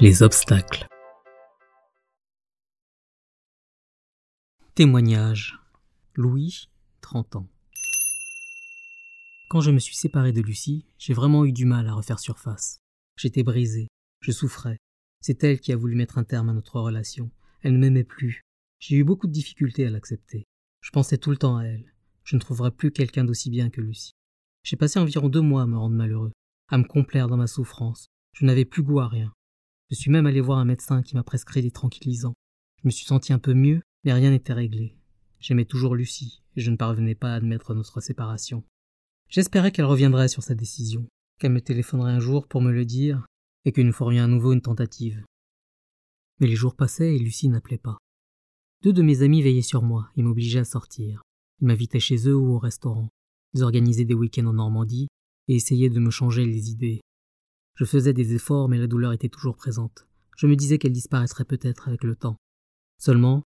Les obstacles. Témoignage. Louis, 30 ans. Quand je me suis séparé de Lucie, j'ai vraiment eu du mal à refaire surface. J'étais brisé, je souffrais. C'est elle qui a voulu mettre un terme à notre relation. Elle ne m'aimait plus. J'ai eu beaucoup de difficultés à l'accepter. Je pensais tout le temps à elle. Je ne trouverais plus quelqu'un d'aussi bien que Lucie. J'ai passé environ deux mois à me rendre malheureux, à me complaire dans ma souffrance. Je n'avais plus goût à rien. Je suis même allé voir un médecin qui m'a prescrit des tranquillisants. Je me suis senti un peu mieux, mais rien n'était réglé. J'aimais toujours Lucie, et je ne parvenais pas à admettre notre séparation. J'espérais qu'elle reviendrait sur sa décision, qu'elle me téléphonerait un jour pour me le dire, et que nous ferions à nouveau une tentative. Mais les jours passaient et Lucie n'appelait pas. Deux de mes amis veillaient sur moi et m'obligeaient à sortir. Ils m'invitaient chez eux ou au restaurant. Ils organisaient des week-ends en Normandie et essayaient de me changer les idées. Je faisais des efforts, mais la douleur était toujours présente. Je me disais qu'elle disparaîtrait peut-être avec le temps. Seulement,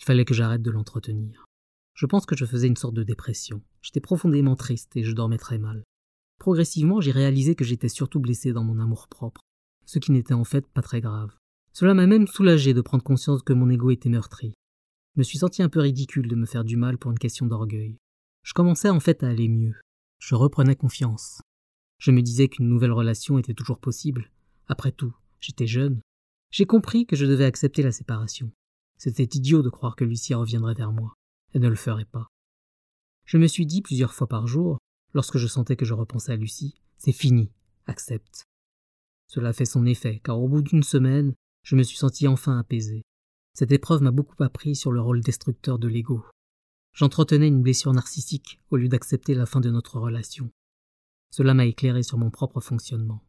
il fallait que j'arrête de l'entretenir. Je pense que je faisais une sorte de dépression. J'étais profondément triste et je dormais très mal. Progressivement, j'ai réalisé que j'étais surtout blessé dans mon amour-propre, ce qui n'était en fait pas très grave. Cela m'a même soulagé de prendre conscience que mon ego était meurtri. Je me suis senti un peu ridicule de me faire du mal pour une question d'orgueil. Je commençais en fait à aller mieux. Je reprenais confiance. Je me disais qu'une nouvelle relation était toujours possible. Après tout, j'étais jeune. J'ai compris que je devais accepter la séparation. C'était idiot de croire que Lucie reviendrait vers moi. Elle ne le ferait pas. Je me suis dit plusieurs fois par jour, lorsque je sentais que je repensais à Lucie, c'est fini, accepte. Cela fait son effet, car au bout d'une semaine, je me suis senti enfin apaisé. Cette épreuve m'a beaucoup appris sur le rôle destructeur de l'ego. J'entretenais une blessure narcissique au lieu d'accepter la fin de notre relation. Cela m'a éclairé sur mon propre fonctionnement.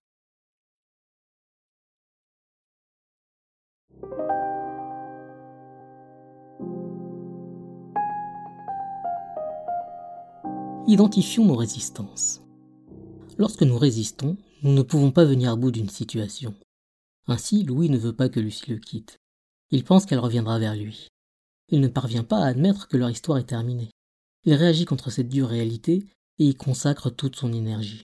Identifions nos résistances. Lorsque nous résistons, nous ne pouvons pas venir à bout d'une situation. Ainsi, Louis ne veut pas que Lucie le quitte. Il pense qu'elle reviendra vers lui. Il ne parvient pas à admettre que leur histoire est terminée. Il réagit contre cette dure réalité et y consacre toute son énergie.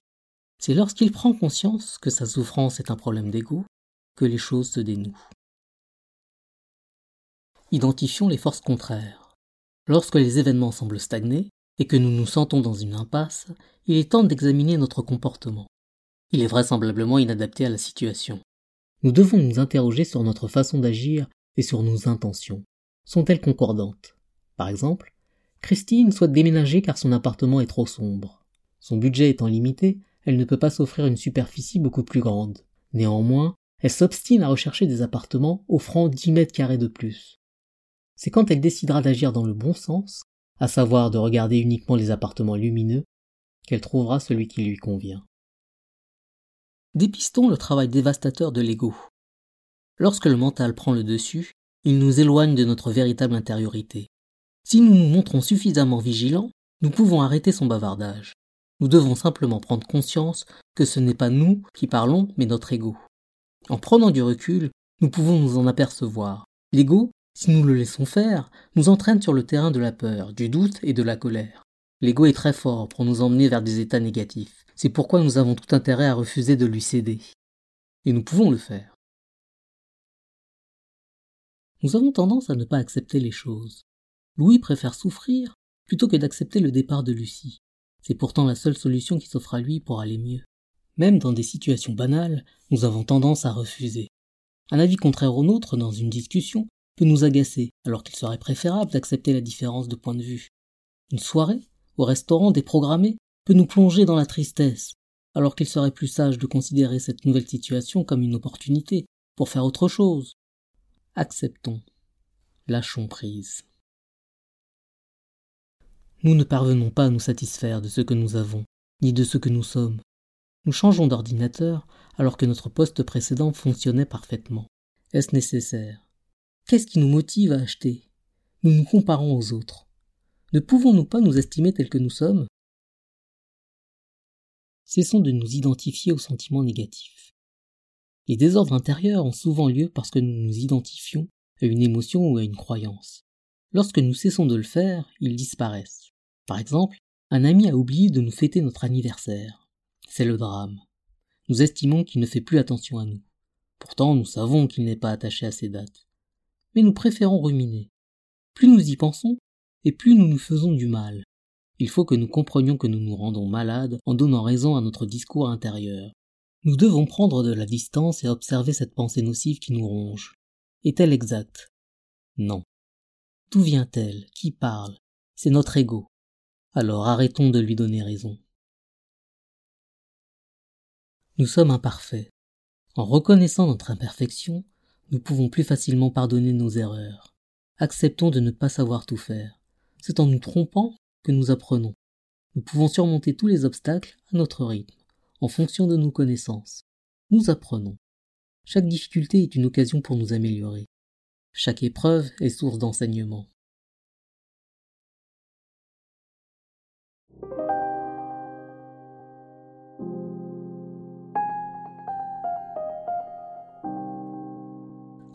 C'est lorsqu'il prend conscience que sa souffrance est un problème d'ego que les choses se dénouent. Identifions les forces contraires. Lorsque les événements semblent stagner et que nous nous sentons dans une impasse, il est temps d'examiner notre comportement. Il est vraisemblablement inadapté à la situation. Nous devons nous interroger sur notre façon d'agir et sur nos intentions. Sont-elles concordantes? Par exemple, Christine souhaite déménager car son appartement est trop sombre. Son budget étant limité, elle ne peut pas s'offrir une superficie beaucoup plus grande. Néanmoins, elle s'obstine à rechercher des appartements offrant 10 mètres carrés de plus. C'est quand elle décidera d'agir dans le bon sens, à savoir de regarder uniquement les appartements lumineux, qu'elle trouvera celui qui lui convient. Dépistons le travail dévastateur de l'ego. Lorsque le mental prend le dessus, il nous éloigne de notre véritable intériorité. Si nous nous montrons suffisamment vigilants, nous pouvons arrêter son bavardage. Nous devons simplement prendre conscience que ce n'est pas nous qui parlons, mais notre ego. En prenant du recul, nous pouvons nous en apercevoir. L'ego, si nous le laissons faire, nous entraîne sur le terrain de la peur, du doute et de la colère. L'ego est très fort pour nous emmener vers des états négatifs. C'est pourquoi nous avons tout intérêt à refuser de lui céder. Et nous pouvons le faire. Nous avons tendance à ne pas accepter les choses. Louis préfère souffrir plutôt que d'accepter le départ de Lucie. C'est pourtant la seule solution qui s'offre à lui pour aller mieux. Même dans des situations banales, nous avons tendance à refuser. Un avis contraire au nôtre dans une discussion peut nous agacer, alors qu'il serait préférable d'accepter la différence de point de vue. Une soirée, au restaurant déprogrammée, peut nous plonger dans la tristesse, alors qu'il serait plus sage de considérer cette nouvelle situation comme une opportunité pour faire autre chose. Acceptons. Lâchons prise. Nous ne parvenons pas à nous satisfaire de ce que nous avons, ni de ce que nous sommes. Nous changeons d'ordinateur alors que notre poste précédent fonctionnait parfaitement. Est-ce nécessaire? Qu'est-ce qui nous motive à acheter? Nous nous comparons aux autres. Ne pouvons-nous pas nous estimer tels que nous sommes? Cessons de nous identifier aux sentiments négatifs. Les désordres intérieurs ont souvent lieu parce que nous nous identifions à une émotion ou à une croyance. Lorsque nous cessons de le faire, ils disparaissent. Par exemple, un ami a oublié de nous fêter notre anniversaire. C'est le drame. Nous estimons qu'il ne fait plus attention à nous. Pourtant, nous savons qu'il n'est pas attaché à ces dates. Mais nous préférons ruminer. Plus nous y pensons, et plus nous nous faisons du mal. Il faut que nous comprenions que nous nous rendons malades en donnant raison à notre discours intérieur. Nous devons prendre de la distance et observer cette pensée nocive qui nous ronge. Est-elle exacte? Non. D'où vient-elle? Qui parle? C'est notre ego. Alors arrêtons de lui donner raison. Nous sommes imparfaits. En reconnaissant notre imperfection, nous pouvons plus facilement pardonner nos erreurs. Acceptons de ne pas savoir tout faire. C'est en nous trompant que nous apprenons. Nous pouvons surmonter tous les obstacles à notre rythme, en fonction de nos connaissances. Nous apprenons. Chaque difficulté est une occasion pour nous améliorer. Chaque épreuve est source d'enseignement.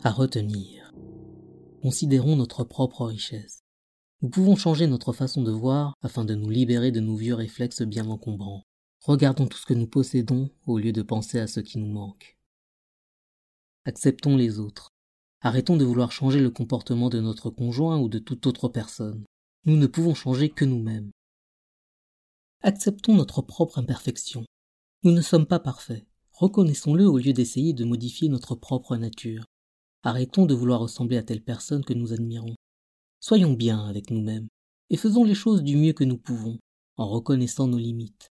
À retenir. Considérons notre propre richesse. Nous pouvons changer notre façon de voir afin de nous libérer de nos vieux réflexes bien encombrants. Regardons tout ce que nous possédons au lieu de penser à ce qui nous manque. Acceptons les autres. Arrêtons de vouloir changer le comportement de notre conjoint ou de toute autre personne. Nous ne pouvons changer que nous-mêmes. Acceptons notre propre imperfection. Nous ne sommes pas parfaits. Reconnaissons-le au lieu d'essayer de modifier notre propre nature. Arrêtons de vouloir ressembler à telle personne que nous admirons. Soyons bien avec nous-mêmes et faisons les choses du mieux que nous pouvons, en reconnaissant nos limites.